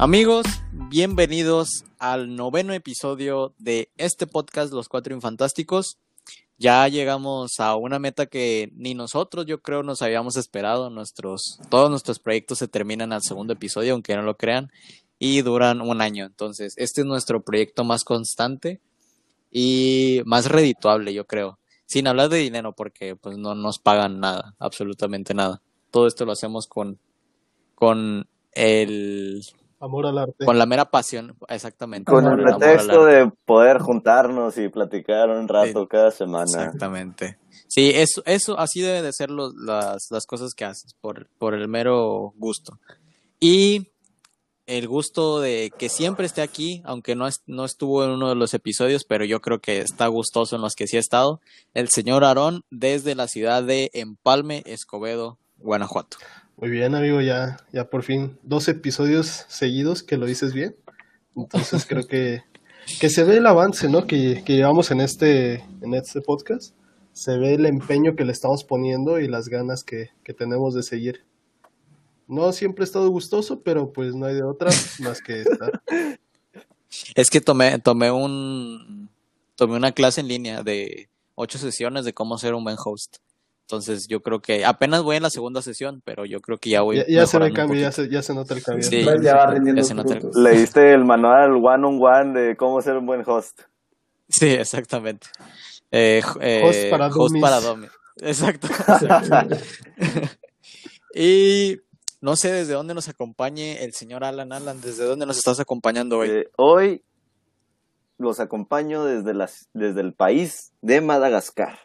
Amigos, bienvenidos al noveno episodio de este podcast Los Cuatro Infantásticos. Ya llegamos a una meta que ni nosotros, yo creo, nos habíamos esperado. Nuestros, todos nuestros proyectos se terminan al segundo episodio, aunque no lo crean, y duran un año. Entonces, este es nuestro proyecto más constante y más redituable, yo creo. Sin hablar de dinero, porque pues no nos pagan nada, absolutamente nada. Todo esto lo hacemos con, con el Amor al arte. con la mera pasión, exactamente. Con el pretexto de poder juntarnos y platicar un rato Sí, cada semana. Exactamente. Sí, eso, eso así debe de ser lo- las, las cosas que haces, por, por el mero gusto. Y el gusto de que siempre esté aquí, aunque no, es- no estuvo en uno de los episodios, pero yo creo que está gustoso en los que sí ha estado, el señor Aarón desde la ciudad de Empalme, Escobedo, Guanajuato. Muy bien, amigo, ya, ya por fin dos episodios seguidos que lo dices bien. Entonces creo que, que se ve el avance, ¿no? Que, que llevamos en este, en este podcast. Se ve el empeño que le estamos poniendo y las ganas que, que tenemos de seguir. No siempre he estado gustoso, pero pues no hay de otra más que estar. Es que tomé, tomé un, tomé una clase en línea de ocho sesiones de cómo ser un buen host. Entonces yo creo que apenas voy en la segunda sesión, pero yo creo que ya voy Ya, ya se ve el mejorando un cambio, ya se, ya se nota el cambio. Sí. ya va rindiendo ya se nota el-. Leíste el manual one on one de cómo ser un buen host. Sí, exactamente. Eh, eh, Host para dummies. para dummies. Exacto. y no sé desde dónde nos acompañe el señor Alan Alan, desde dónde nos estás acompañando hoy. Eh, hoy los acompaño desde, las, desde el país de Madagascar.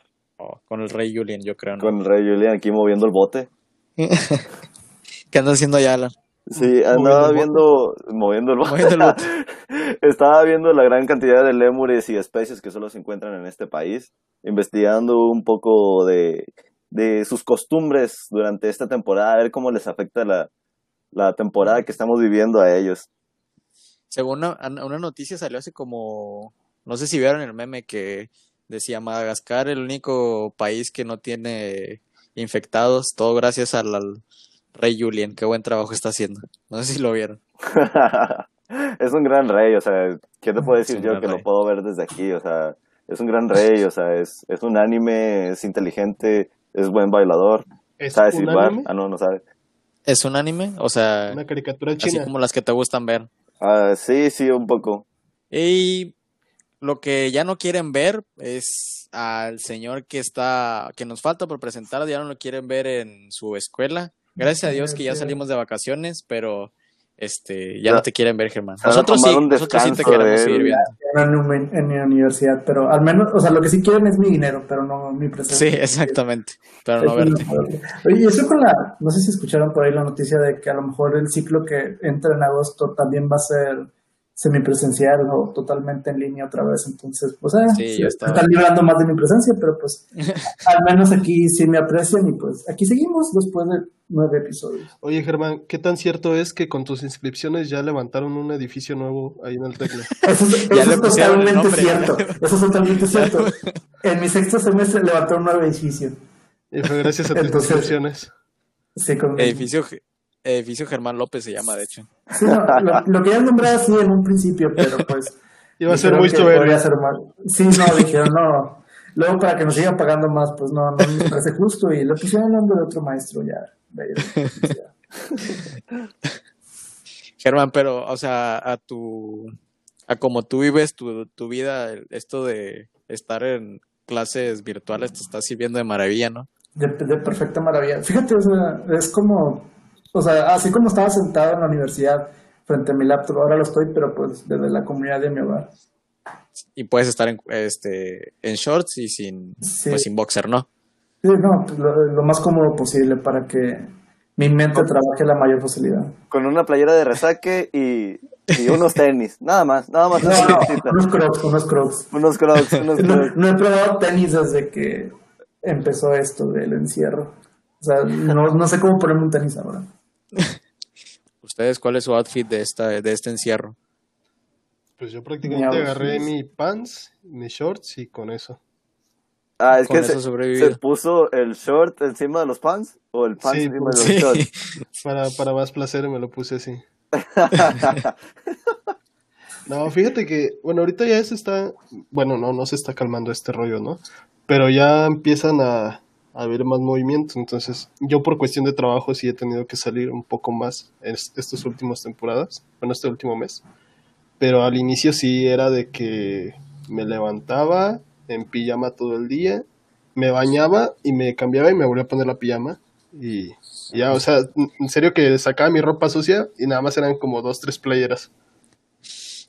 Oh, con el rey Julian, yo creo. ¿no? Con el rey Julián aquí moviendo el bote. ¿Qué andas haciendo allá, Alan? Sí, andaba Moviendo el viendo, moviendo el bote. Moviendo el bote. Estaba viendo la gran cantidad de lémures y especies que solo se encuentran en este país, investigando un poco de, de sus costumbres durante esta temporada, a ver cómo les afecta la, la temporada que estamos viviendo a ellos. Según una, una noticia salió hace como, no sé si vieron el meme que decía Madagascar, el único país que no tiene infectados, todo gracias al, al rey Julian. Qué buen trabajo está haciendo. No sé si lo vieron. es un gran rey, o sea, ¿qué te puedo decir yo que lo puedo ver desde aquí? O sea, es un gran rey, o sea, es, es un anime, es inteligente, es buen bailador, ¿Es sabe un silbar. anime? Ah, no, no sabe. ¿Es un anime? O sea, Una caricatura así china. como las que te gustan ver. Ah, sí, sí, un poco. Y lo que ya no quieren ver es al señor que está, que nos falta por presentar, ya no lo quieren ver en su escuela. Gracias a Dios que ya salimos de vacaciones, pero este, ya no te quieren ver, Germán. Nosotros sí, nosotros sí te queremos seguir viendo. No en, mi- en mi universidad, pero al menos, o sea, lo que sí quieren es mi dinero, pero no mi Sí, presencia. exactamente, pero no verte. Oye, y eso con la, no sé si escucharon por ahí la noticia de que a lo mejor el ciclo que entra en agosto también va a ser semipresencial o totalmente en línea otra vez, entonces, pues, eh, Sí, sí, yo estaba- están librando más de mi presencia, pero pues, al menos aquí sí me aprecian y pues, aquí seguimos después de nueve episodios. Oye, Germán, ¿qué tan cierto es que con tus inscripciones ya levantaron un edificio nuevo ahí en el Tecno? Eso, es- eso es totalmente nombre. cierto. Eso es totalmente cierto. En mi sexto semestre levantó un nuevo edificio. Y fue gracias a tus Entonces- inscripciones. Sí, con- Edificio, edificio Germán López se llama, de hecho. Sí, no, lo, lo que ya nombré así en un principio, pero pues. Iba a ser muy que soberbio. podría ser mal. Sí, no, dijeron no. Luego para que nos sigan pagando más, pues no, no me parece justo. Y le pusieron el nombre de otro maestro ya. universidad. Germán, pero, o sea, a tu, a como tú vives tu, tu vida, el- esto de estar en clases virtuales te está sirviendo de maravilla, ¿no? De, de perfecta maravilla. Fíjate, o sea, es como. O sea, así como estaba sentado en la universidad frente a mi laptop, ahora lo estoy, pero pues desde la comunidad de mi hogar. Y puedes estar en, este, en shorts y sin, Sí. pues sin boxer, ¿no? Sí, no, pues, lo, lo más cómodo posible para que mi mente trabaje a la mayor facilidad. Con una playera de resaque y, y unos tenis, nada más, nada más. No, unos crocs, unos crocs. Unos crocs, unos No, crocs. no he probado tenis desde que empezó esto del encierro. O sea, no, no sé cómo ponerme un tenis ahora. ¿Ustedes cuál es su outfit de esta, de este encierro? Pues yo prácticamente Mi agarré mi pants, mis shorts y con eso. Ah, es Con que eso se, se puso el short encima de los pants o el pants Sí, encima de los Sí. shorts. Para, para más placer me lo puse así. No, fíjate que, bueno, ahorita ya se está, bueno, no, no se está calmando este rollo, ¿no? Pero ya empiezan a haber más movimiento, entonces yo por cuestión de trabajo sí he tenido que salir un poco más en est- estas últimas temporadas, bueno, este último mes. Pero al inicio sí era de que me levantaba en pijama todo el día, me bañaba y me cambiaba y me volvía a poner la pijama. Y ya, o sea, en serio que sacaba mi ropa sucia y nada más eran como dos, tres playeras.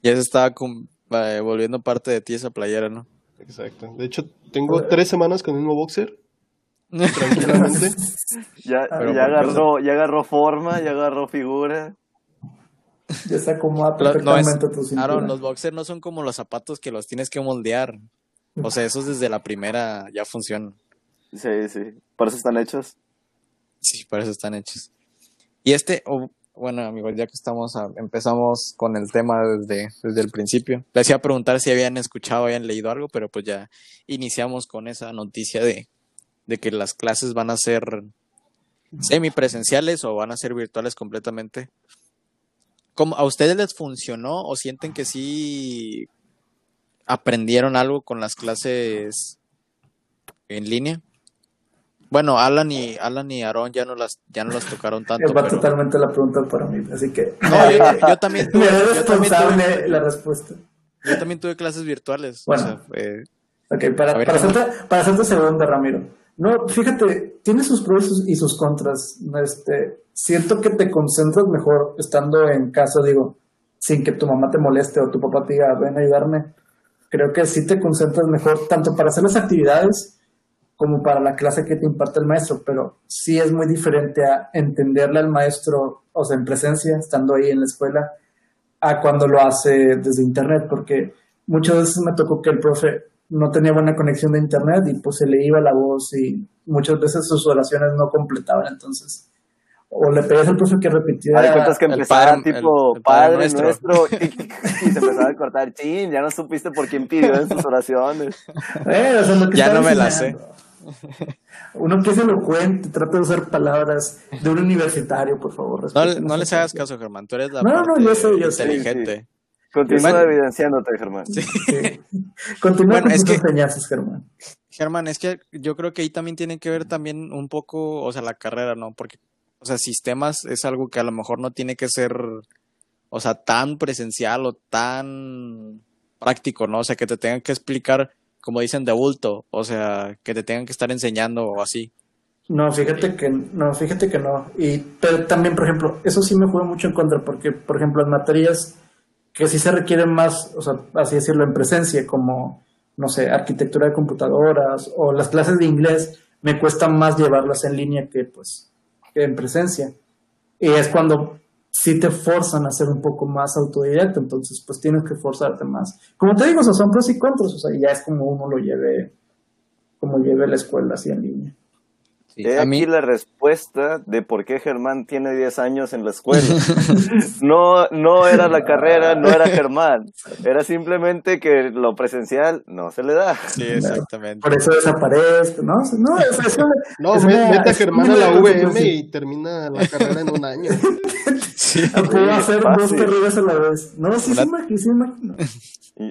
Ya se estaba cum- eh, volviendo parte de ti esa playera, ¿no? Exacto. De hecho, tengo tres semanas con el mismo boxer, tranquilamente. Ya, agarró, ya agarró forma, ya agarró figura. Ya se acomoda Lo- no es, perfectamente tu cintura. Aaron, los boxers no son como los zapatos que los tienes que moldear. O sea, esos desde la primera ya funcionan. Sí, sí. Por eso están hechos. Sí, por eso están hechos. Y este, oh, bueno, amigos, ya que estamos, a- empezamos con el tema desde, desde el principio. Les iba a preguntar si habían escuchado, habían leído algo, pero pues ya iniciamos con esa noticia de, de que las clases van a ser semipresenciales o van a ser virtuales completamente. ¿Cómo, ¿A ustedes les funcionó o sienten que sí aprendieron algo con las clases en línea? Bueno, Alan y Alan y Aaron ya no las ya no las tocaron tanto, Va pero totalmente la pregunta para mí, así que no, yo, yo también tuve, me es yo también responsable tuve- la respuesta. yo también tuve clases virtuales. Bueno. o sea, eh, Ok, para, para, hacerte, para hacerte segunda, Ramiro. No, fíjate, tiene sus pros y sus- contras. Este, siento que te concentras mejor estando en casa, digo, sin que tu mamá te moleste o tu papá te diga, ven a ayudarme. Creo que sí te concentras mejor, tanto para hacer las actividades como para la clase que te imparte el maestro, pero sí es muy diferente a entenderle al maestro, o sea, en presencia, estando ahí en la escuela, a cuando lo hace desde internet, porque muchas veces me tocó que el profe no tenía buena conexión de internet y pues se le iba la voz y muchas veces sus oraciones no completaban, entonces o le pedías al profe que repitiera Hay cuentas que el empezaba padre- tipo el- el Padre, Padre Nuestro". nuestro, y, y se empezaba a cortar. Chin, ya no supiste por quién pidió en sus oraciones. Eh, o sea, lo que Ya no me la enseñando. Uno que es elocuente, trata de usar palabras de un universitario, por favor. no, no les hagas caso, Germán. Tú eres la No, no, parte yo sé, yo sé. inteligente. Continúa evidenciándote, Germán. Sí. Continúa Bueno, con es tus que- enseñanzas, Germán. Germán, es que yo creo que ahí también tiene que ver también un poco, o sea, la carrera, ¿no? Porque, o sea, sistemas es algo que a lo mejor no tiene que ser, o sea, tan presencial o tan práctico, ¿no? O sea, que te tengan que explicar, como dicen, de bulto, o sea, que te tengan que estar enseñando o así. No, fíjate que no, fíjate que no. Y pero también, por ejemplo, eso sí me juega mucho en contra, porque, por ejemplo, en materias que sí se requieren más, o sea, así decirlo, en presencia, como, no sé, arquitectura de computadoras o las clases de inglés, me cuesta más llevarlas en línea que, pues, que en presencia. Y es cuando sí te forzan a ser un poco más autodidacta, entonces, pues tienes que forzarte más. Como te digo, son pros y contras, o sea, ya es como uno lo lleve, como lleve la escuela así en línea. Sí, He a mí, aquí la respuesta de por qué Germán tiene 10 años en la escuela. No, no era la carrera, no era Germán. Era simplemente que lo presencial no se le da. sí, exactamente. Por eso desaparezco, ¿no? No, es, es No, es me- una- mete a Germán a la VM y termina la carrera en un año. Sí. Puedo hacer dos carreras a la vez. No, sí, sí, imagino, sí, imagino.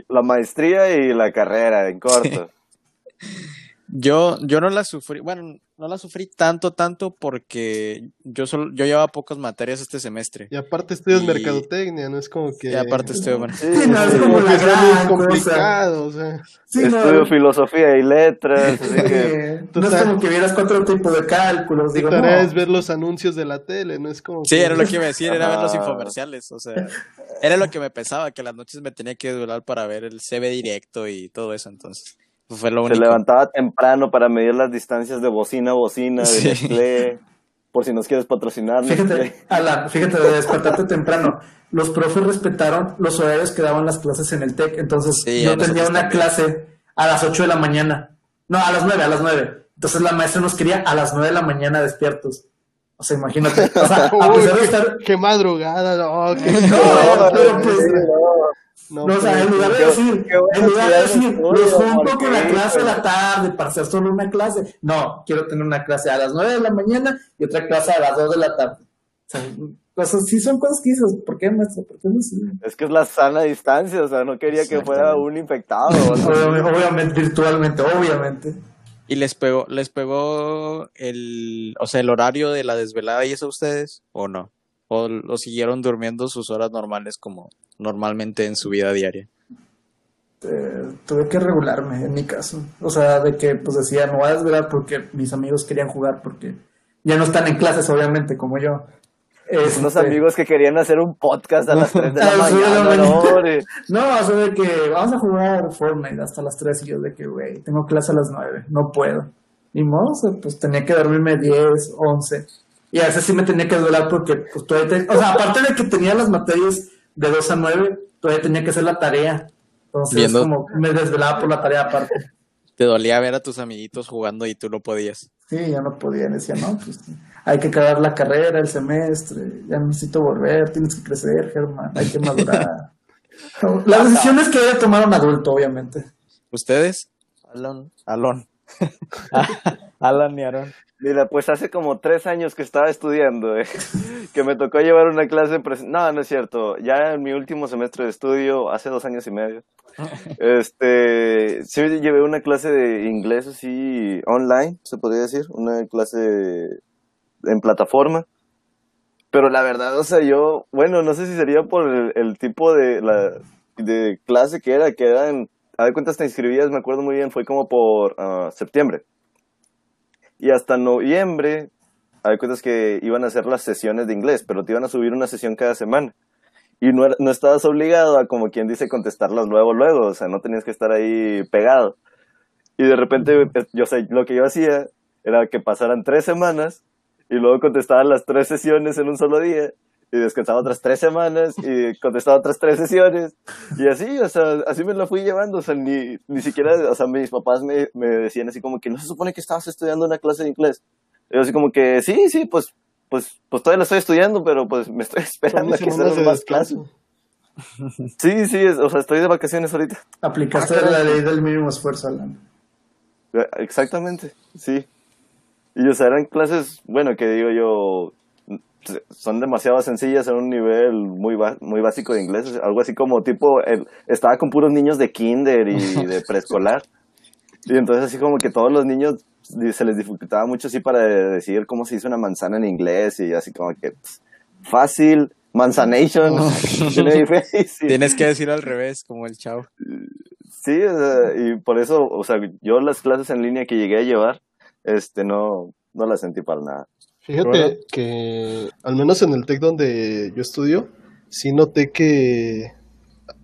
La maestría y la carrera, en corto. Yo, yo no la sufrí, bueno, no la sufrí tanto, tanto porque yo solo, yo llevaba pocas materias este semestre. Y aparte estudias Y- mercadotecnia, no es como que... Y aparte estoy, bueno, Sí, no, es como que sea gran muy complicado, o sea... Sí, no, Estudio filosofía y letras, así que no es como que vieras cuatro tipos de cálculos. Digo, tarea no. es ver los anuncios de la tele, no es como Sí, que- era lo que iba a decir, era ver los Ah. infomerciales, o sea, era lo que me pesaba, que las noches me tenía que durar para ver el CB directo y todo eso, entonces, fue lo se levantaba temprano para medir las distancias de bocina a bocina, de Sí. Nestlé, por si nos quieres patrocinar. Fíjate. Alan, fíjate de despertarte temprano. Los profes respetaron los horarios que daban las clases en el TEC. Entonces, Sí, yo tenía una también. clase a las 8 de la mañana. No, a las 9, a las 9. Entonces, la maestra nos quería a las 9 de la mañana despiertos. O sea, imagínate. O sea, a Uy, qué, estar. qué madrugada, no, qué... No, pero pues. no, No, o sea, en lugar de decir, en lugar de decir, de los junto con la clase de la híjole. tarde para hacer solo una clase. No, quiero tener una clase a las 9 de la mañana y otra clase a las 2 de la tarde. O sea, Pues sí son cosas que dices, ¿por qué, maestro? ¿Por qué no sí? Es que es la sana distancia, o sea, no quería que fuera un infectado. o. Obviamente, obviamente, virtualmente, obviamente. ¿Y les pegó, les pegó el, o sea, el horario de la desvelada y eso a ustedes? ¿O no? ¿O lo siguieron durmiendo sus horas normales como normalmente en su vida diaria? Eh, tuve que regularme en mi caso. O sea, de que pues decía, no voy a desvelar porque mis amigos querían jugar porque ya no están en clases, obviamente, como yo. Unos Este, amigos que querían hacer un podcast a las 3 de la mañana. ¿no? hombre? No, o sea, de que vamos a jugar Fortnite hasta las 3 y yo de que, güey, tengo clase a las 9, no puedo. Ni modo, o sea, pues tenía que dormirme 10, 11. Y a veces sí me tenía que durar porque, pues todavía, te- o sea, aparte de que tenía las materias de 2 a 9, todavía tenía que hacer la tarea. Entonces, Viendo- como me desvelaba por la tarea aparte. ¿Te dolía ver a tus amiguitos jugando y tú no podías? Sí, ya no podía, decía, no, pues hay que acabar la carrera, el semestre, ya necesito volver, tienes que crecer, Germán, hay que madurar. Las decisiones que debe tomar un adulto, obviamente. ¿Ustedes? Alan. Alon. Alan y Aaron. Mira, pues hace como tres años que estaba estudiando, eh, que me tocó llevar una clase presen- No, no es cierto. Ya en mi último semestre de estudio, hace dos años y medio, este, sí llevé una clase de inglés así online, se podría decir, una clase en plataforma. Pero la verdad, o sea, yo, bueno, no sé si sería por el, el tipo de, la, de clase que era, que eran, a ver cuántas te inscribías, me acuerdo muy bien, fue como por ah, septiembre. Y hasta noviembre, hay cuentas que iban a hacer las sesiones de inglés, pero te iban a subir una sesión cada semana. Y no, era- no estabas obligado a, como quien dice, contestarlas luego, luego. O sea, no tenías que estar ahí pegado. Y de repente, yo sé, lo que yo hacía era que pasaran tres semanas y luego contestaba las tres sesiones en un solo día y descansaba otras tres semanas y contestaba otras tres sesiones y así, o sea, así me lo fui llevando, o sea, ni, ni siquiera, o sea, mis papás me, me decían así como que no se supone que estabas estudiando una clase de inglés. Y yo así como que sí, sí, pues, pues, pues todavía la estoy estudiando, pero pues me estoy esperando a que salgan más clases. Sí, sí, es- o sea, estoy de vacaciones ahorita. Aplicaste Ah, la ley del mínimo esfuerzo, Alan. Eh, Exactamente, sí. Y o sea, eran clases, bueno, que digo yo, son demasiado sencillas a un nivel muy muy básico de inglés, algo así como tipo, el- estaba con puros niños de kinder y de preescolar. Y entonces así como que todos los niños se les dificultaba mucho así para decir cómo se hizo una manzana en inglés y así como que pss, fácil, manzanation. Tienes que decir al revés, como el chavo. Sí, o sea, y por eso, o sea, yo las clases en línea que llegué a llevar, este, no, no las sentí para nada. Fíjate Bueno. que, al menos en el TEC donde yo estudio, sí noté que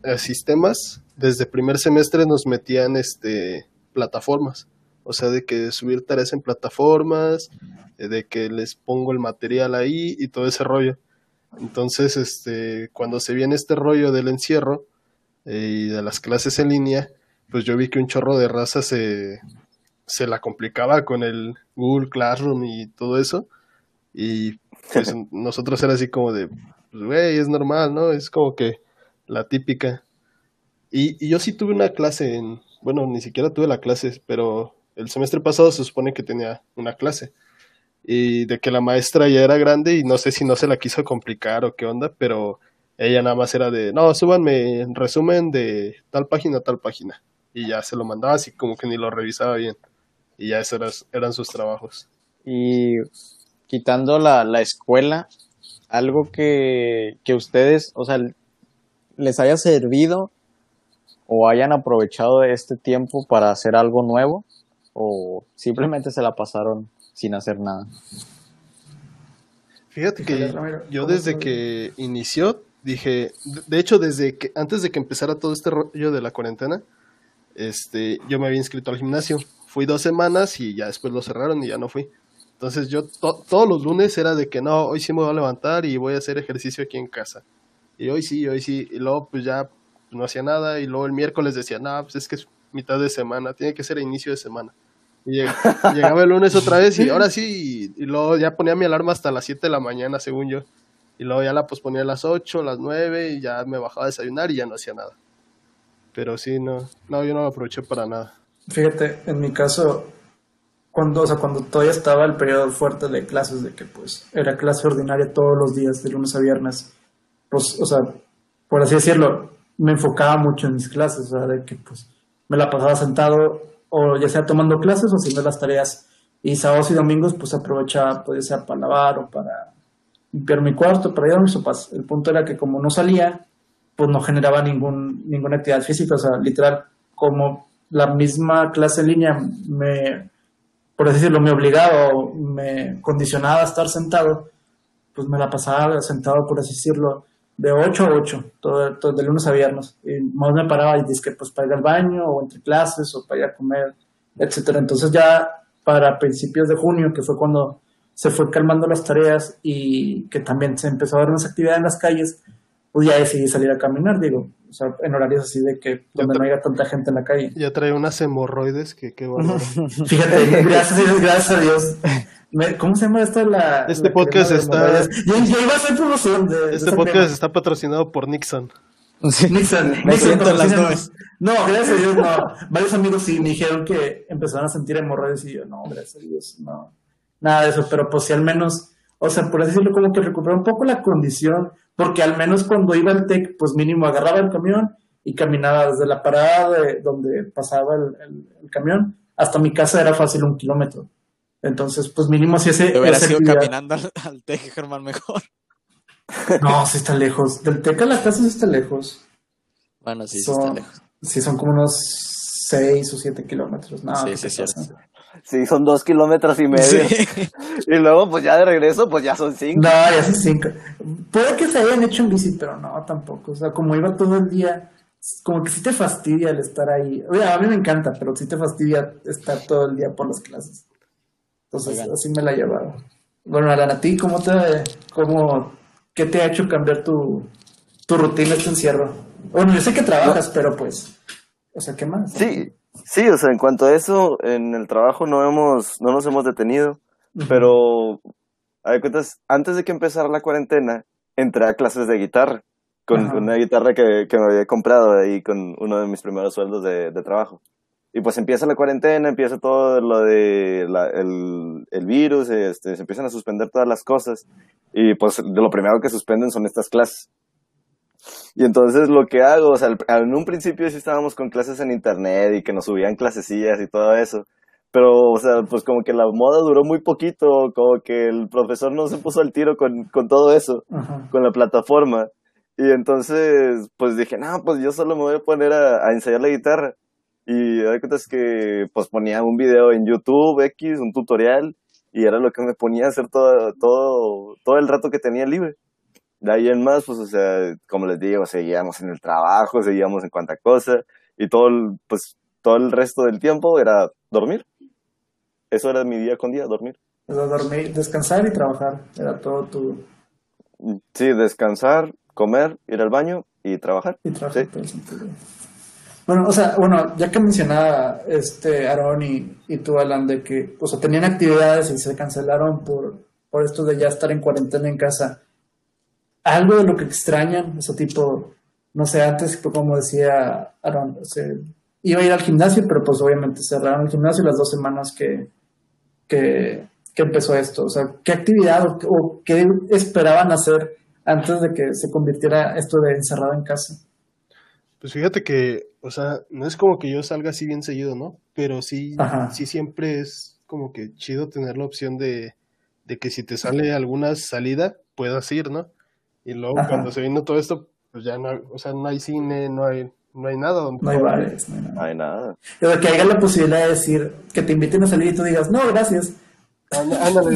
a sistemas, desde primer semestre nos metían este, plataformas. O sea, de que subir tareas en plataformas, eh, de que les pongo el material ahí y todo ese rollo. Entonces, este, cuando se viene este rollo del encierro eh, y de las clases en línea, pues yo vi que un chorro de raza se, se la complicaba con el Google Classroom y todo eso. Y pues nosotros era así como de, pues güey, es normal, ¿no? Es como que la típica. Y, y yo sí tuve una clase en, bueno, ni siquiera tuve la clase, pero el semestre pasado se supone que tenía una clase. Y de que la maestra ya era grande y no sé si no se la quiso complicar o qué onda, pero ella nada más era de, no, súbanme en resumen de tal página a tal página. Y ya se lo mandaba así como que ni lo revisaba bien. Y ya esos eran, eran sus trabajos. Y quitando la, la escuela, algo que, que ustedes, o sea, les haya servido o hayan aprovechado este tiempo para hacer algo nuevo o simplemente se la pasaron sin hacer nada. Fíjate que yo ¿cómo desde que inició, dije, de- de hecho desde que antes de que empezara todo este rollo de la cuarentena, este, yo me había inscrito al gimnasio. Fui dos semanas y ya después lo cerraron y ya no fui. Entonces yo to- todos los lunes era de que no, hoy sí me voy a levantar y voy a hacer ejercicio aquí en casa. Y hoy sí, hoy sí. Y luego pues ya no hacía nada y luego el miércoles decía, no, pues es que es mitad de semana, tiene que ser inicio de semana. Y lleg- llegaba el lunes otra vez y ahora sí, y, y luego ya ponía mi alarma hasta las 7 de la mañana, según yo. Y luego ya la posponía a las 8, las 9 y ya me bajaba a desayunar y ya no hacía nada. Pero sí, no, no, yo no lo aproveché para nada. Fíjate, en mi caso, cuando, o sea, cuando todavía estaba el periodo fuerte de clases, de que pues era clase ordinaria todos los días, de lunes a viernes, pues, o sea, por así decirlo, me enfocaba mucho en mis clases, o sea, de que pues me la pasaba sentado o ya sea tomando clases o haciendo las tareas. Y sábados y domingos pues aprovechaba, pues sea para lavar o para limpiar mi cuarto, para ir a mis sopas. El punto era que como no salía, pues no generaba ningún, ninguna actividad física, o sea, literal, como la misma clase en línea me, por así decirlo, me obligaba o me condicionaba a estar sentado, pues me la pasaba sentado, por así decirlo, de 8 a 8, todo, todo, de lunes a viernes. Y más me paraba y dije, pues para ir al baño o entre clases o para ir a comer, etcétera. Entonces ya para principios de junio, que fue cuando se fue calmando las tareas y que también se empezó a ver más actividad en las calles, pues ya decidí salir a caminar, digo, o sea, en horarios así de que donde no haya tanta gente en la calle. Ya trae unas hemorroides que qué bueno. Fíjate, gracias, gracias a Dios. ¿Cómo se llama esto? La, este podcast está. Ya, iba a ser promoción de. Este podcast está patrocinado por Nixon. Nixon, Nixon las No, gracias a Dios, no. Varios amigos sí me dijeron que empezaron a sentir hemorroides y yo, no, gracias a Dios, no. Nada de eso, pero pues si al menos, o sea, por así decirlo, como que recuperé un poco la condición, porque al menos cuando iba al TEC, pues mínimo agarraba el camión y caminaba desde la parada de donde pasaba el, el camión hasta mi casa era fácil un kilómetro. Entonces, pues mínimo si ese... Te hubieras ido caminando al, al TEC, Germán, mejor. No, sí está lejos. Del TEC a la casa sí está lejos. Bueno, sí, sí está lejos. Sí, son como unos 6 o 7 kilómetros. No, sí, sí, sí, sí, son 2 kilómetros y medio. Sí. Y luego, pues ya de regreso, pues ya son 5. No, ya son 5. Puede que se hayan hecho en bici, pero no, tampoco. O sea, como iba todo el día, como que sí te fastidia el estar ahí. Oye, a mí me encanta, pero sí te fastidia estar todo el día por las clases. Entonces, así me la llevaba. Bueno, Alan, ¿a ti cómo te, cómo, qué te ha hecho cambiar tu, tu rutina este encierro? Bueno, yo sé que trabajas, no. pero pues, o sea, ¿qué más? Sí, sí, o sea, en cuanto a eso, en el trabajo no hemos, no nos hemos detenido, uh -huh. pero, a cuentas, antes de que empezara la cuarentena, entré a clases de guitarra, con una guitarra que, que, me había comprado ahí con uno de mis primeros sueldos de, de trabajo. Y pues empieza la cuarentena, empieza todo lo de la, el, el, virus, este, se empiezan a suspender todas las cosas. Y pues de lo primero que suspenden son estas clases. Y entonces lo que hago, o sea, en un principio sí estábamos con clases en internet y que nos subían clasecillas y todo eso. Pero, o sea, pues como que la moda duró muy poquito, como que el profesor no se puso al tiro con, con todo eso, con la plataforma. Y entonces, pues dije, no, pues yo solo me voy a poner a, a ensayar la guitarra. Y hay cuentas que pues ponía un video en YouTube X, un tutorial, y era lo que me ponía a hacer todo, todo, todo el rato que tenía libre. De ahí en más, pues, o sea, como les digo, seguíamos en el trabajo, seguíamos en cuanta cosa, y todo el, pues, todo el resto del tiempo era dormir. Eso era mi día con día, dormir. Era dormir, descansar y trabajar, era todo tu... Sí, descansar, comer, ir al baño y trabajar. Y trabajar, sí. Bueno, o sea, bueno, ya que mencionaba este Aaron y, y tú, Alan, de que o sea, tenían actividades y se cancelaron por, por esto de ya estar en cuarentena en casa, algo de lo que extrañan, ese tipo, no sé, antes, como decía Aaron, o sea, iba a ir al gimnasio, pero pues obviamente cerraron el gimnasio las dos semanas que, que, que empezó esto. O sea, ¿qué actividad o, o qué esperaban hacer antes de que se convirtiera esto de encerrado en casa? Pues fíjate que, o sea, no es como que yo salga así bien seguido, ¿no? Pero sí, Ajá. sí siempre es como que chido tener la opción de, de que si te sale alguna salida, puedas ir, ¿no? Y luego Ajá. cuando se vino todo esto, pues ya no, o sea, no hay cine, no hay, no hay nada. Donde no hay bares, no hay nada. No hay nada. Pero que haya la posibilidad de decir, que te inviten a salir y tú digas, no, gracias. Ándale.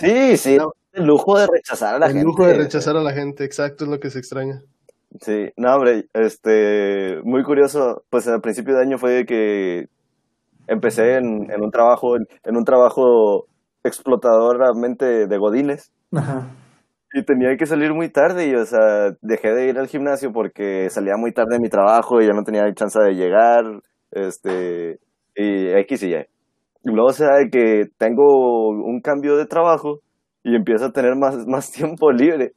Sí, sí, el lujo de rechazar a la el gente. El lujo de rechazar a la gente, exacto, es lo que se extraña. Sí, no, hombre, este, muy curioso, pues al principio de año fue que empecé en, en un trabajo, en, en, un trabajo explotadoramente de godines. Ajá. Y tenía que salir muy tarde y, o sea, dejé de ir al gimnasio porque salía muy tarde de mi trabajo y ya no tenía chance de llegar, este, y X y Y. Y luego, o sea, que tengo un cambio de trabajo y empiezo a tener más, más tiempo libre.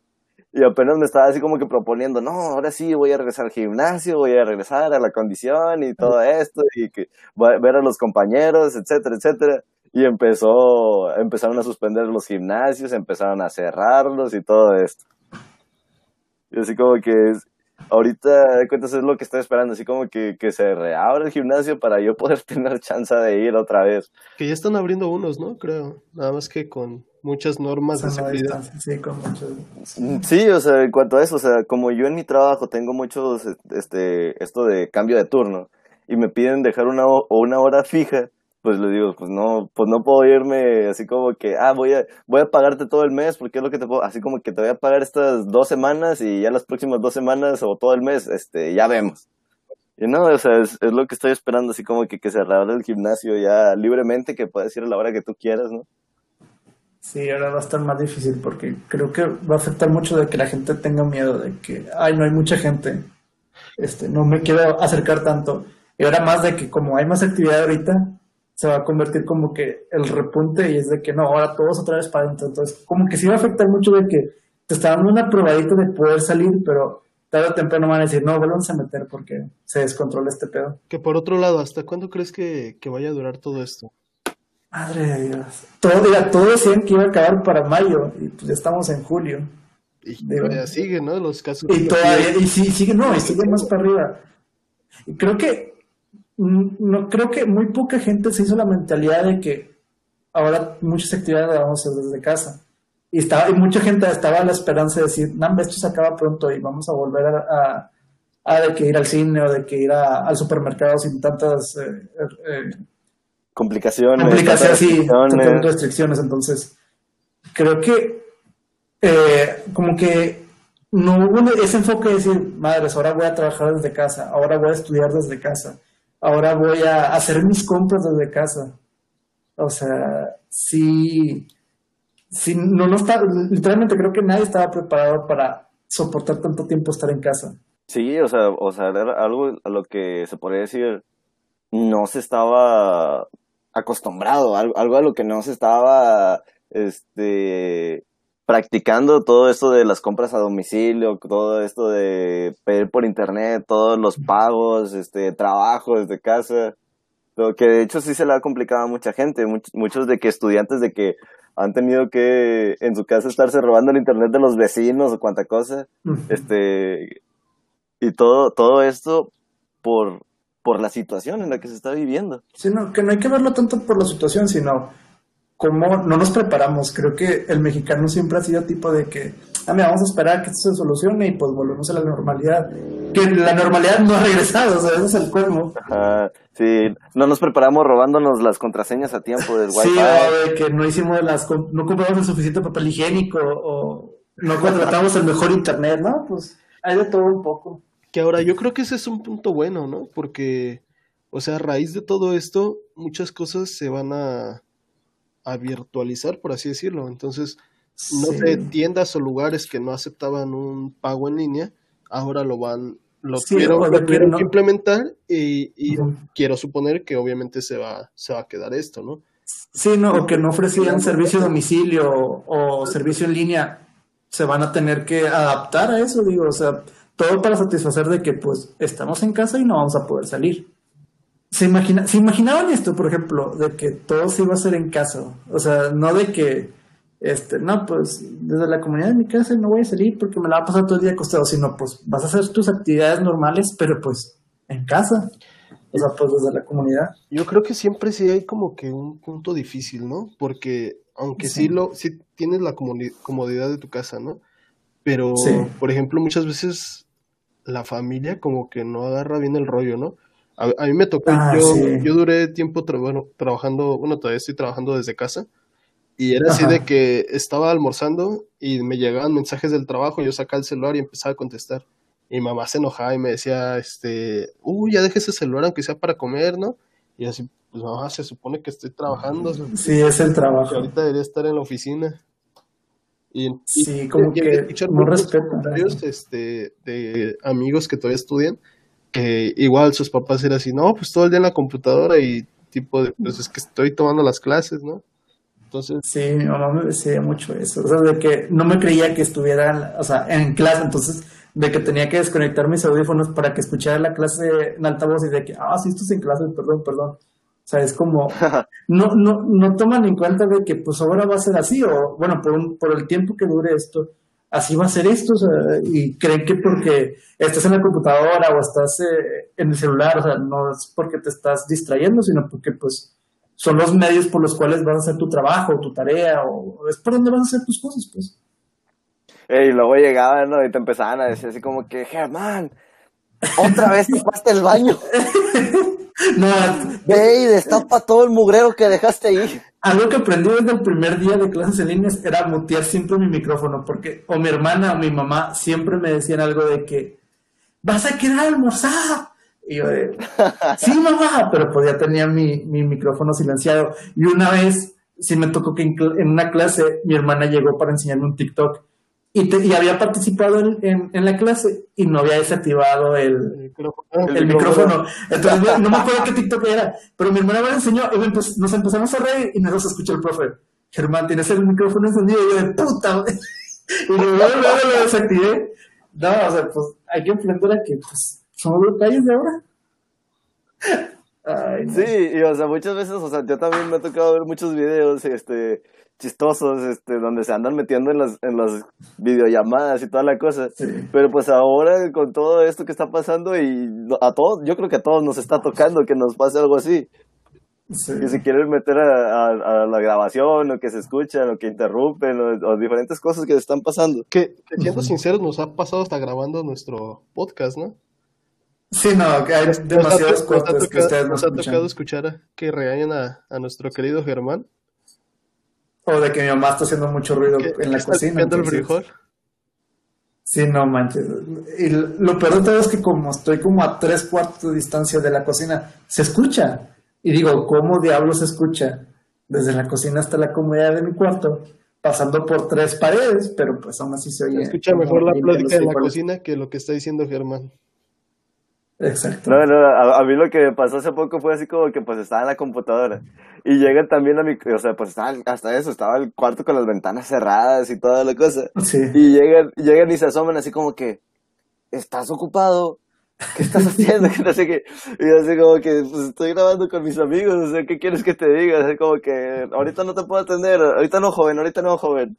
y apenas me estaba así como que proponiendo, no, ahora sí voy a regresar al gimnasio, voy a regresar a la condición y todo esto, y que voy a ver a los compañeros, etcétera, etcétera. Y empezó, empezaron a suspender los gimnasios, empezaron a cerrarlos y todo esto. Y así como que es, ahorita de cuentas es lo que estoy esperando, así como que, que se reabra el gimnasio para yo poder tener chance de ir otra vez. Que ya están abriendo unos, ¿no? Creo. Nada más que con muchas normas de seguridad. Sí, con mucho- Sí, o sea, en cuanto a eso, o sea, como yo en mi trabajo tengo muchos, este, esto de cambio de turno y me piden dejar una, una hora fija, pues les digo, pues no, pues no puedo irme así como que, ah, voy a, voy a pagarte todo el mes porque es lo que te puedo, así como que te voy a pagar estas dos semanas y ya las próximas dos semanas o todo el mes, este, ya vemos. Y no, o sea, es, es lo que estoy esperando, así como que, que se reabra el gimnasio ya libremente, que puedas ir a la hora que tú quieras, ¿no? Sí, ahora va a estar más difícil porque creo que va a afectar mucho de que la gente tenga miedo de que, ay, no hay mucha gente, este, no me quiero acercar tanto. Y ahora más de que como hay más actividad ahorita, se va a convertir como que el repunte y es de que no, ahora todos otra vez para adentro. Entonces, como que sí va a afectar mucho de que te está dando una probadita de poder salir, pero tarde o temprano van a decir, no, vuelvan a meter porque se descontrola este pedo. Que por otro lado, ¿hasta cuándo crees que, que vaya a durar todo esto? Madre de Dios. Todo, diga, todos decían que iba a acabar para mayo y pues ya estamos en julio. Y Digo- todavía sigue, ¿no? Los casos. Y todavía, y sí, sigue, no, y sigue más para arriba. Y creo que, no, creo que muy poca gente se hizo la mentalidad de que ahora muchas actividades las vamos a hacer desde casa. Y estaba, y mucha gente estaba a la esperanza de decir, no, esto se acaba pronto y vamos a volver a, a, a de que ir al cine o de que ir a- al supermercado sin tantas eh, eh, Complicaciones. complicaciones, sí, restricciones. tantas restricciones. Entonces, creo que eh, como que no hubo ese enfoque de decir, madres, ahora voy a trabajar desde casa, ahora voy a estudiar desde casa, ahora voy a hacer mis compras desde casa. O sea, sí, sí no, no está, literalmente creo que nadie estaba preparado para soportar tanto tiempo estar en casa. Sí, o sea, o sea, era algo a lo que se podría decir no se estaba acostumbrado, algo, algo a lo que no se estaba este practicando todo esto de las compras a domicilio, todo esto de pedir por internet, todos los pagos, este trabajo desde casa, lo que de hecho sí se le ha complicado a mucha gente, much- muchos de que estudiantes de que han tenido que en su casa estarse robando el internet de los vecinos o cuanta cosa, este y todo todo esto por por la situación en la que se está viviendo. Sí, no, que no hay que verlo tanto por la situación, sino cómo no nos preparamos. Creo que el mexicano siempre ha sido tipo de que, ah, mira, vamos a esperar a que esto se solucione y pues volvemos a la normalidad. Que la normalidad no ha regresado, o sea, ese es el colmo. Ajá, sí no nos preparamos robándonos las contraseñas a tiempo del Sí, wifi o de que no hicimos las, no compramos el suficiente papel higiénico o no contratamos el mejor internet, ¿no? Pues hay de todo un poco. Que ahora yo creo que ese es un punto bueno, ¿no? Porque, o sea, a raíz de todo esto, muchas cosas se van a, a virtualizar, por así decirlo. Entonces, no Sí. sé, tiendas o lugares que no aceptaban un pago en línea, ahora lo van, lo Sí, lo no- implementar y, quiero suponer que obviamente se va, se va a quedar esto, ¿no? Sí, no, o que no ofrecían servicio a domicilio o, o servicio en línea, se van a tener que adaptar a eso, digo, o sea, todo para satisfacer de que pues estamos en casa y no vamos a poder salir. ¿Se, imagina, ¿Se imaginaban esto, por ejemplo, de que todo se iba a hacer en casa? O sea, no de que, este, no, pues desde la comunidad de mi casa no voy a salir porque me la va a pasar todo el día acostado, sino pues vas a hacer tus actividades normales, pero pues en casa. O sea, pues desde la comunidad. Yo creo que siempre sí hay como que un punto difícil, ¿no? Porque aunque sí, Sí. lo, sí tienes la comodi- comodidad de tu casa, ¿no? Pero, Sí. por ejemplo, muchas veces la familia como que no agarra bien el rollo, ¿no? A, a mí me tocó, Ah, yo, sí. yo duré tiempo tra- bueno, trabajando, bueno, todavía estoy trabajando desde casa, y era así de que estaba almorzando y me llegaban mensajes del trabajo, yo sacaba el celular y empezaba a contestar. Y mi mamá se enojaba y me decía, este, uy, ya deje ese celular aunque sea para comer, ¿no? Y así, pues mamá, se supone que estoy trabajando, Sí, es el trabajo. ahorita debería estar en la oficina. Y, y- Sí, como y- que no muchos respetan. este, de amigos que todavía estudian, que igual sus papás eran así, no, pues todo el día en la computadora y tipo de, pues es que estoy tomando las clases, ¿no? Entonces, Sí, mi mamá me decía mucho eso, o sea, de que no me creía que estuviera, o sea, en clase, entonces, de que tenía que desconectar mis audífonos para que escuchara la clase en altavoz y de que, ah, sí, estás en clase, perdón, perdón. O sea, es como, no, no, no toman en cuenta de que pues ahora va a ser así, o bueno, por, un, por el tiempo que dure esto, así va a ser esto, y creen que porque estás en la computadora o estás eh, en el celular, o no es porque te estás distrayendo, sino porque pues son los medios por los cuales vas a hacer tu trabajo, tu tarea, o es por donde vas a hacer tus cosas, pues. Y luego llegaban. Y te empezaban a decir así como que, Germán, otra vez te fuiste el baño. No, Ve y destapa todo el mugrero que dejaste ahí. algo que aprendí desde el primer día de clases en línea era mutear siempre mi micrófono, porque o mi hermana o mi mamá siempre me decían algo de que vas a quedar a almorzar. Y yo de, sí, mamá, pero pues ya tenía mi, mi micrófono silenciado. Y una vez, sí me tocó que en, en una clase mi hermana llegó para enseñarme un TikTok y, te- y había participado en, en- en la clase y no había desactivado el, el micrófono- el micrófono. Entonces no, no me acuerdo qué TikTok era, pero mi hermana me lo enseñó y me empe- nos empezamos a reír y nos escuchó el profe. Germán, tienes el micrófono encendido y yo de puta. Y luego, luego lo desactivé. No, o sea, pues hay que aprender a que pues, somos los calles de ahora. Ay, no. Sí, y o sea, muchas veces, o sea, yo también me ha tocado ver muchos videos, este, chistosos, este, donde se andan metiendo en las, en las videollamadas y toda la cosa. Sí. Pero pues ahora con todo esto que está pasando y a todos, yo creo que a todos nos está tocando que nos pase algo así. Sí. Que se quieren meter a, a- a la grabación o que se escuchan o que interrumpen o, o diferentes cosas que están pasando. que, que siendo sinceros, nos ha pasado hasta grabando nuestro podcast, ¿no? Sí, no, que hay ha cortes que ustedes no Nos ha tocado escuchar a- que regañan a, a nuestro querido Germán. O de que mi mamá está haciendo mucho ruido en la cocina. el frijol. Sí, no manches. Y lo peor de todo es que como estoy como a tres cuartos de distancia de la cocina, se escucha. Y digo, ¿cómo diablos se escucha? Desde la cocina hasta la comodidad de mi cuarto, pasando por tres paredes, pero pues aún así se oye. Se escucha mejor la plática en la cocina que lo que está diciendo Germán. Exacto. No, no, a, a mí lo que me pasó hace poco fue así como que pues estaba en la computadora y llegan también a mi, o sea, pues estaba, hasta eso, estaba el cuarto con las ventanas cerradas y toda la cosa. Sí. Y llegan, llegan y se asoman así como que, ¿estás ocupado? ¿Qué estás haciendo? Que no sé qué. Y yo así como que, pues estoy grabando con mis amigos, o sea, ¿qué quieres que te diga? Así como que, ahorita no te puedo atender, ahorita no, joven, ahorita no, joven.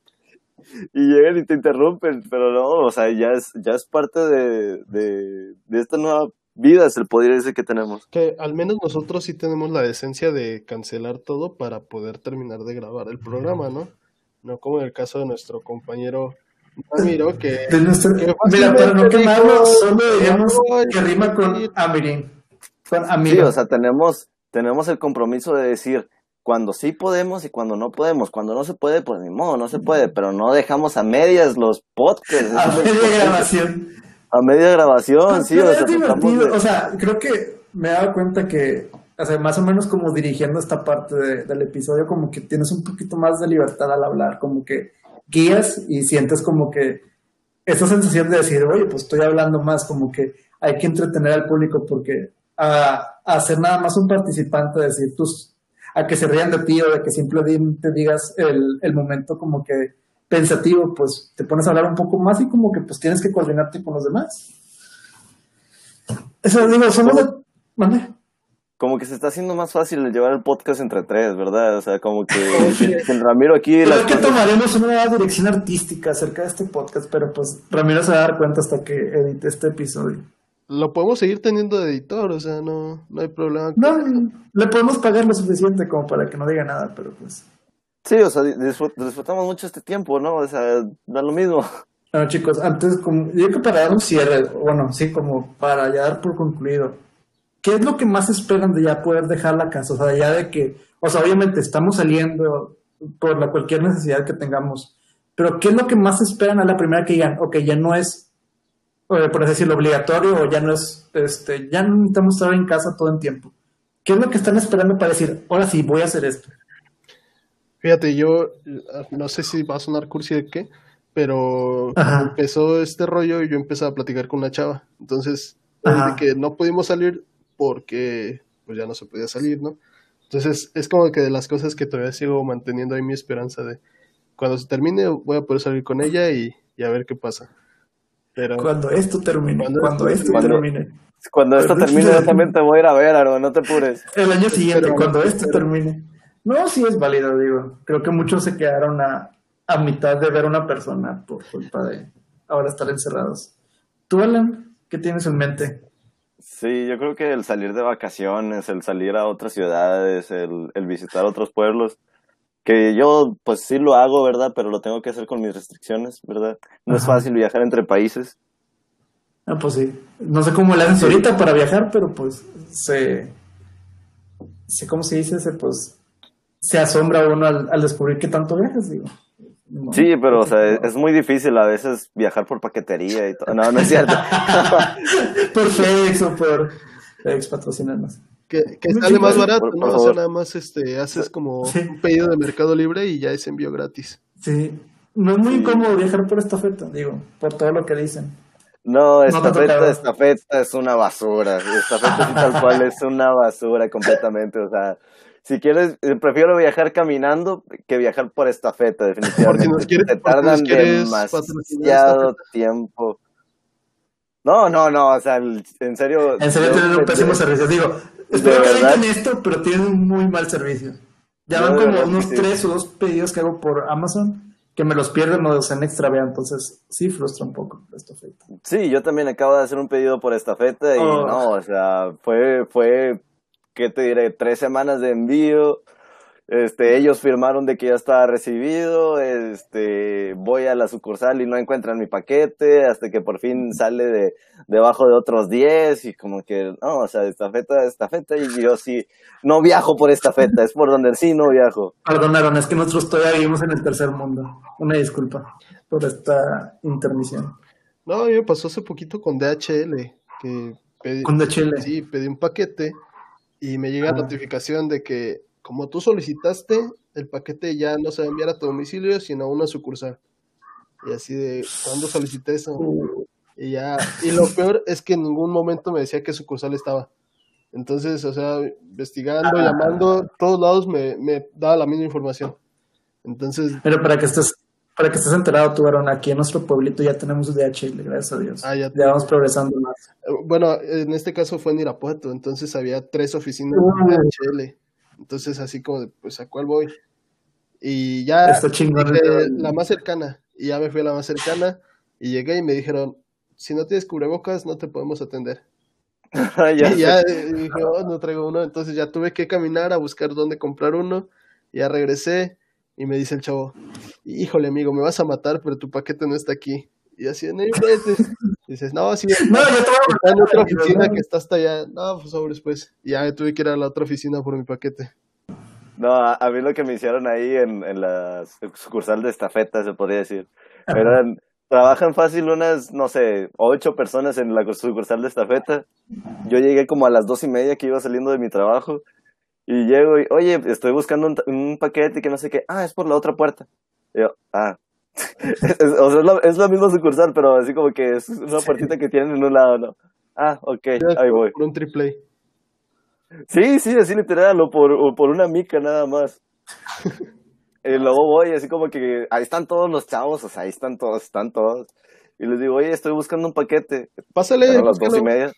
Y llegan y te interrumpen, pero no, o sea, ya es, ya es parte de, de, de esta nueva vida, se podría decir que tenemos. Que al menos nosotros sí tenemos la decencia de cancelar todo para poder terminar de grabar el programa, ¿no? No como en el caso de nuestro compañero Ramiro, que... De nuestro- que Mira, para no quemarlo, solo diríamos "Ay, que rima con sí". Amirin. Con Sí, o sea, tenemos, tenemos el compromiso de decir cuando sí podemos y cuando no podemos. Cuando no se puede, pues ni modo, no se puede, pero no dejamos a medias los podcasts. a media grabación. A media grabación, sí, Pero o sea, es tratamos divertido. de- O sea, creo que me he dado cuenta que, o sea, más o menos como dirigiendo esta parte de- del episodio, como que tienes un poquito más de libertad al hablar, como que guías y sientes como que esa sensación de decir, oye, pues estoy hablando más, como que hay que entretener al público porque a, a ser nada más un participante, decir tus, a que se rían de ti o de que simplemente digas el, el momento como que pensativo, pues te pones a hablar un poco más y como que pues tienes que coordinarte con los demás. Eso digo, somos de... ¿Mande? como que se está haciendo más fácil el llevar el podcast entre tres, ¿verdad? O sea, como que, el Ramiro aquí... Creo las que cosas- tomaremos una nueva dirección artística acerca de este podcast, pero pues Ramiro se va a dar cuenta hasta que edite este episodio. Lo podemos seguir teniendo de editor, o sea, no, no hay problema. No, le podemos pagar lo suficiente como para que no diga nada, pero pues... Sí, o sea, disfrut- disfrutamos mucho este tiempo, ¿no? O sea, da lo mismo. Bueno, chicos, antes, como, yo creo que para dar un cierre, bueno, sí, como para ya dar por concluido, ¿qué es lo que más esperan de ya poder dejar la casa? O sea, ya de que, o sea, obviamente estamos saliendo por la cualquier necesidad que tengamos, pero ¿qué es lo que más esperan a la primera que digan, ok, ya no es, eh, por así decirlo, obligatorio o ya no es, este, ya no necesitamos estar en casa todo el tiempo? ¿Qué es lo que están esperando para decir, ahora sí, voy a hacer esto? Fíjate, yo no sé si va a sonar cursi de qué, pero empezó este rollo y yo empecé a platicar con una chava. Entonces, desde que no pudimos salir porque pues ya no se podía salir, ¿no? Entonces es como que de las cosas que todavía sigo manteniendo ahí mi esperanza de cuando se termine voy a poder salir con ella y, y a ver qué pasa. Pero Cuando esto termine, Cuando cuando, esto- cuando- termine. Cuando esto termine, yo también te voy a ir a ver, Aro, no te apures. El año siguiente, Pero- cuando esto termine. No, sí es válido, digo. Creo que muchos se quedaron a, a mitad de ver a una persona por culpa de ahora estar encerrados. ¿Tú, Alan? ¿Qué tienes en mente? Sí, yo creo que el salir de vacaciones, el salir a otras ciudades, el, el visitar otros pueblos, que yo pues sí lo hago, ¿verdad? Pero lo tengo que hacer con mis restricciones, ¿verdad? No es fácil viajar entre países. Ah, pues sí. No sé cómo le hacen ahorita para viajar, pero pues se... se ¿Cómo se dice? Se, pues, se asombra uno al, al descubrir que tanto viajas, digo. Sí, pero o sea, es, es muy difícil a veces viajar por paquetería y todo. No, no es cierto. por FedEx o por FedEx patrocinarnos. que, que sale más barato, por ¿no? O sea, favor. nada más este, haces como Sí. un pedido de Mercado Libre y ya es envío gratis. Sí. No es muy Sí. incómodo viajar por estafeta, digo, por todo lo que dicen. No, estafeta, tocado. estafeta es una basura. Estafeta sí, tal cual es una basura completamente. O sea, si quieres, eh, prefiero viajar caminando que viajar por estafeta, definitivamente. Porque nos Te tardan demasiado tiempo. No, no, no, o sea, en serio. En serio tienen un pésimo servicio. Digo, espero que digan esto, pero tienen un muy mal servicio. Ya van como unos sí. tres o dos pedidos que hago por Amazon que me los pierden o los en extravía, entonces sí frustra un poco la estafeta. Sí, yo también acabo de hacer un pedido por estafeta y Oh. no, o sea, fue, fue, ¿qué te diré? Tres semanas de envío. Este, ellos firmaron de que ya estaba recibido, este, voy a la sucursal y no encuentran mi paquete, hasta que por fin sale de, debajo de otros 10 y como que, no, o sea, estafeta, estafeta y yo sí, no viajo por estafeta, es por donde sí no viajo. Perdonaron, es que nosotros todavía vivimos en el tercer mundo. Una disculpa por esta intermisión. No, a mí me pasó hace poquito con DHL, que pedí, Con DHL. sí, pedí un paquete y me llega Ah. notificación de que como tú solicitaste, el paquete ya no se va a enviar a tu domicilio, sino a una sucursal. Y así de, ¿cuándo solicité eso? Y ya, y lo peor es que en ningún momento me decía qué sucursal estaba. Entonces, o sea, investigando, Ah. llamando, todos lados me, me daba la misma información. Entonces, Pero para que estés, para que estés enterado, tú, Aaron, aquí en nuestro pueblito ya tenemos DHL, gracias a Dios. Ah, ya ya vamos progresando más. eh, bueno, en este caso fue en Irapuato, entonces había tres oficinas Uh. de DHL. Entonces, así como de, pues, ¿a cuál voy? Y ya Está chingón. dije, la más cercana, y ya me fui a la más cercana, y llegué y me dijeron, si no tienes cubrebocas, no te podemos atender. ya y ya eh, dije, oh, no traigo uno, entonces ya tuve que caminar a buscar dónde comprar uno, y ya regresé, y me dice el chavo, híjole amigo, me vas a matar, pero tu paquete no está aquí. Y así, no inventes. Dices, no, sí, No, yo te voy a está en otra oficina no. que está hasta allá. No, pues sobres, pues. Y ya me tuve que ir a la otra oficina por mi paquete. No, a, a mí lo que me hicieron ahí en, en la sucursal de estafeta, se podría decir. Eran, trabajan fácil unas, no sé, ocho personas en la sucursal de estafeta. Yo llegué como a las dos y media que iba saliendo de mi trabajo. Y llego y, oye, estoy buscando un, un paquete y que no sé qué. Ah, es por la otra puerta. Y yo, ah. Es- o sea, es la, es la misma sucursal, pero así como que es una puertita que tienen en un lado, ¿no? Ah, ok, ahí voy. Por un triple. Sí, sí, así literal, o por, o por una mica nada más. y luego voy, así como que ahí están todos los chavos, o sea, ahí están todos, están todos. Y les digo, oye, estoy buscando un paquete. Pásale. Eran las dos y búscalo. media.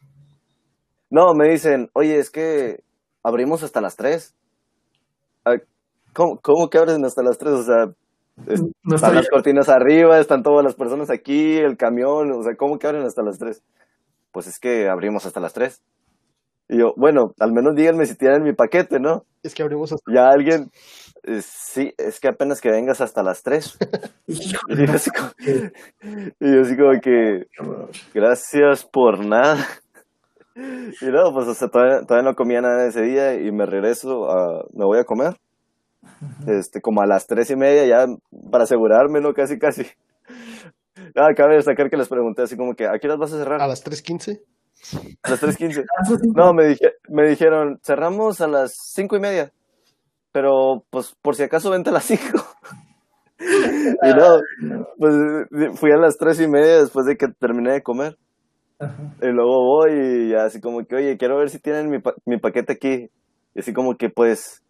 No, me dicen, oye, es que abrimos hasta las tres. Ah, ¿Cómo, cómo que abren hasta las tres? O sea, No están las cortinas arriba, están todas las personas aquí, el camión, o sea, ¿cómo que abren hasta las tres? Pues es que abrimos hasta las tres. Y yo, bueno, al menos díganme si tienen mi paquete, ¿no? Es que abrimos hasta. Ya alguien, eh, sí, es que apenas que vengas hasta las tres. Y yo así como, y yo así como que, gracias por nada. Y no, pues o sea, todavía, todavía no comía nada ese día y me regreso, a, me voy a comer. Este, como a las tres y media ya para asegurarme, ¿no? Casi, casi. Ah, cabe destacar que les pregunté así como que, ¿a qué horas vas a cerrar? A las 3.15. A las 3.15. No, me, dije, me dijeron, cerramos a las cinco y media. Pero, pues, por si acaso vente a las cinco. y no, pues fui a las tres y media después de que terminé de comer. Y luego voy y así como que, oye, quiero ver si tienen mi, pa- mi paquete aquí. Y así como que, pues,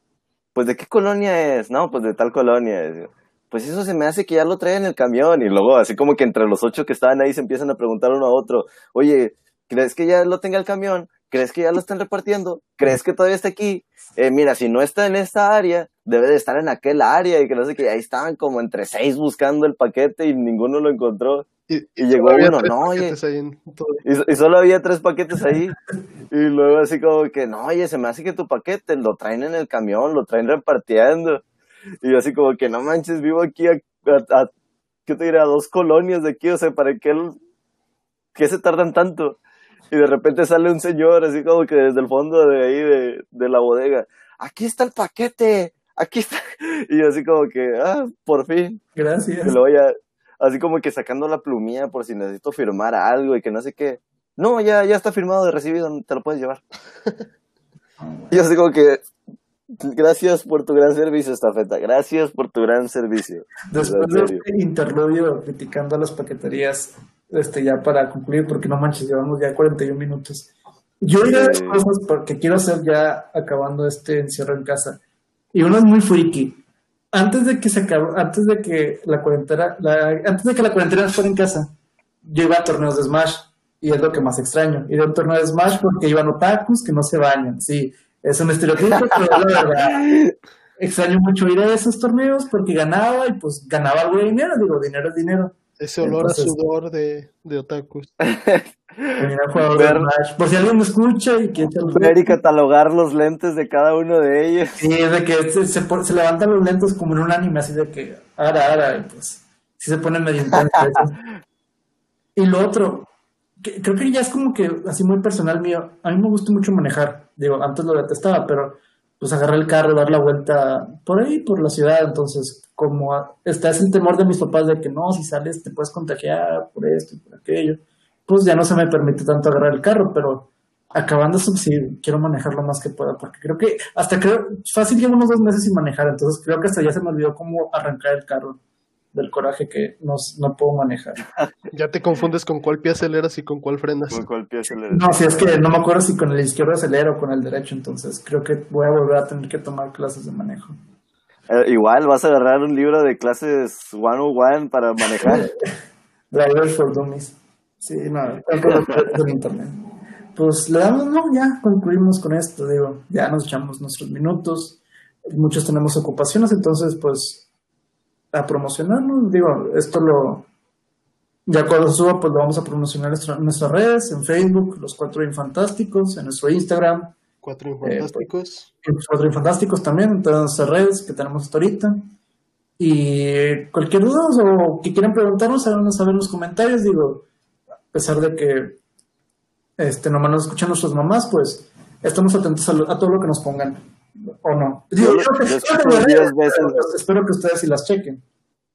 pues, ¿de qué colonia es? No, pues de tal colonia. Pues eso se me hace que ya lo traen en el camión. Y luego, así como que entre los ocho que estaban ahí se empiezan a preguntar uno a otro, oye, ¿crees que ya lo tenga el camión? ¿Crees que ya lo están repartiendo? ¿Crees que todavía está aquí? Eh, mira, si no está en esta área, debe de estar en aquel área y que no sé qué. Ahí estaban como entre seis buscando el paquete y ninguno lo encontró. Y, Y llegó uno, no, oye. Y, y solo había tres paquetes ahí. Y luego así como que, no, oye, se me hace que tu paquete lo traen en el camión, lo traen repartiendo. Y yo así como que, no manches, vivo aquí a, a, a- ¿qué te diré? A dos colonias de aquí, o sea, ¿para qué, el- qué se tardan tanto? Y de repente sale un señor así como que desde el fondo de ahí de, de la bodega, aquí está el paquete, aquí está. Y yo así como que, ah, por fin. Gracias. Y luego ya, así como que sacando la plumilla por si necesito firmar algo y que no sé qué. No, ya, ya está firmado de recibido, te lo puedes llevar. Y yo así como que, gracias por tu gran servicio, estafeta, gracias por tu gran servicio. Después En de este interludio criticando a las paqueterías, este, ya para concluir, porque no manches, llevamos ya 41 minutos. Yo iré a las Sí. cosas porque quiero hacer ya acabando este encierro en casa. Y uno es muy friki. Antes de que se acabó, antes de que la cuarentena, la- antes de que la cuarentena fuera en casa, yo iba a torneos de Smash y es lo que más extraño. Ir a un torneo de Smash porque iban otakus que no se bañan. Sí, es un estereotipo, pero es la verdad. Extraño mucho ir a esos torneos porque ganaba y pues ganaba algo de dinero. Digo, dinero es dinero. Ese olor Entonces- a sudor de, de otakus. De Smash. Por si alguien me escucha y quiere Ver y catalogar los lentes de cada uno de ellos. Sí, es de que se, se, se levantan los lentes como en un anime, así de que ara, ara, y pues sí se pone medio intenso. Y lo otro, que, creo que ya es como que así muy personal mío. A mí me gusta mucho manejar. Digo, antes lo detestaba, pero pues agarrar el carro, dar la vuelta por ahí, por la ciudad. Entonces, como a- está ese temor de mis papás de que no, si sales te puedes contagiar por esto y por aquello, pues ya no se me permite tanto agarrar el carro, pero acabando eso, sí, quiero manejar lo más que pueda, porque creo que hasta creo, fácil llevo unos dos meses sin manejar, entonces creo que hasta ya se me olvidó cómo arrancar el carro del coraje que no, no puedo manejar. Ya te confundes con cuál pie aceleras y con cuál frenas. Con cuál pie aceleras. No, si es que no me acuerdo si con el izquierdo acelero o con el derecho, entonces creo que voy a volver a tener que tomar clases de manejo. Eh, igual vas a agarrar un libro de clases 101 para manejar. Drivers for Dummies. Sí, no, en internet. Pues le damos, no, ya concluimos con esto, digo, ya nos echamos nuestros minutos, muchos tenemos ocupaciones, entonces pues a promocionarnos, digo, esto lo, ya cuando suba pues lo vamos a promocionar en nuestra- en nuestras redes, en Facebook, Los Cuatro Infantásticos, en nuestro Instagram, Cuatro infantásticos. en Los Cuatro Infantásticos también, en todas nuestras redes que tenemos hasta ahorita. Y cualquier duda o que quieran preguntarnos, háganos saber en los comentarios. Digo, a pesar de que este, nomás nos escuchan nuestras mamás, pues estamos atentos a, lo- a todo lo que nos pongan. ¿O no? Digo, Yo veces. espero que ustedes sí las chequen.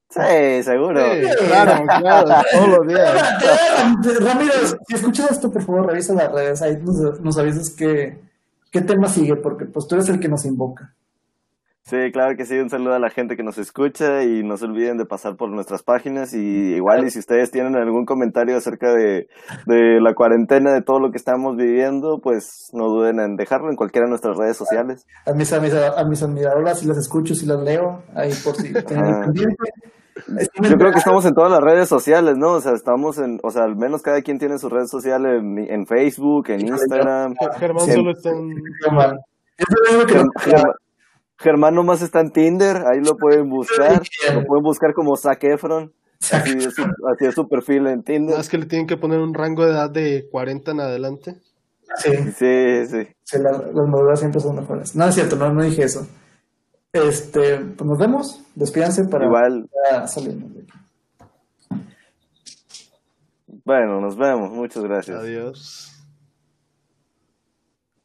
Sí, seguro. Sí, claro, claro, todos los días. Ramiro, si escuchas esto, por favor, revisa las redes. Ahí nos, nos avisas qué, qué tema sigue, porque pues tú eres el que nos invoca. Sí, claro que sí, un saludo a la gente que nos escucha y no se olviden de pasar por nuestras páginas y igual y si ustedes tienen algún comentario acerca de, de la cuarentena, de todo lo que estamos viviendo, pues no duden en dejarlo en cualquiera de nuestras redes sociales. A mis, a mis, a mis admiradoras, si las escucho, si las leo, ahí por si tienen Yo creo que estamos en todas las redes sociales, ¿no? O sea, estamos en, o sea, al menos cada quien tiene su red social en, en Facebook, en Instagram. Germán solo está en... Qué Germán nomás está en Tinder, ahí lo pueden buscar, lo pueden buscar como Zac Efron, así es su, así es su perfil en Tinder. Nada más que le tienen que poner un rango de edad de 40 en adelante. Sí, Sí, sí. sí, la- las maduras siempre son mejores. No es cierto, no, no dije eso. Este, pues nos vemos. Despídanse para Igual. ya salirnos de aquí. Bueno, nos vemos, muchas gracias. Adiós.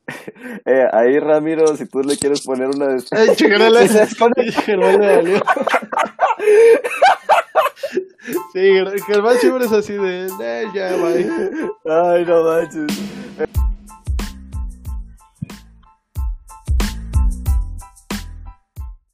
Eh, ahí Ramiro, si tú le quieres poner una. Sí, se esconde. Germán le valió. Sí, Ger- Germán siempre es así de... "Eh, ya, bye. Ay, no manches.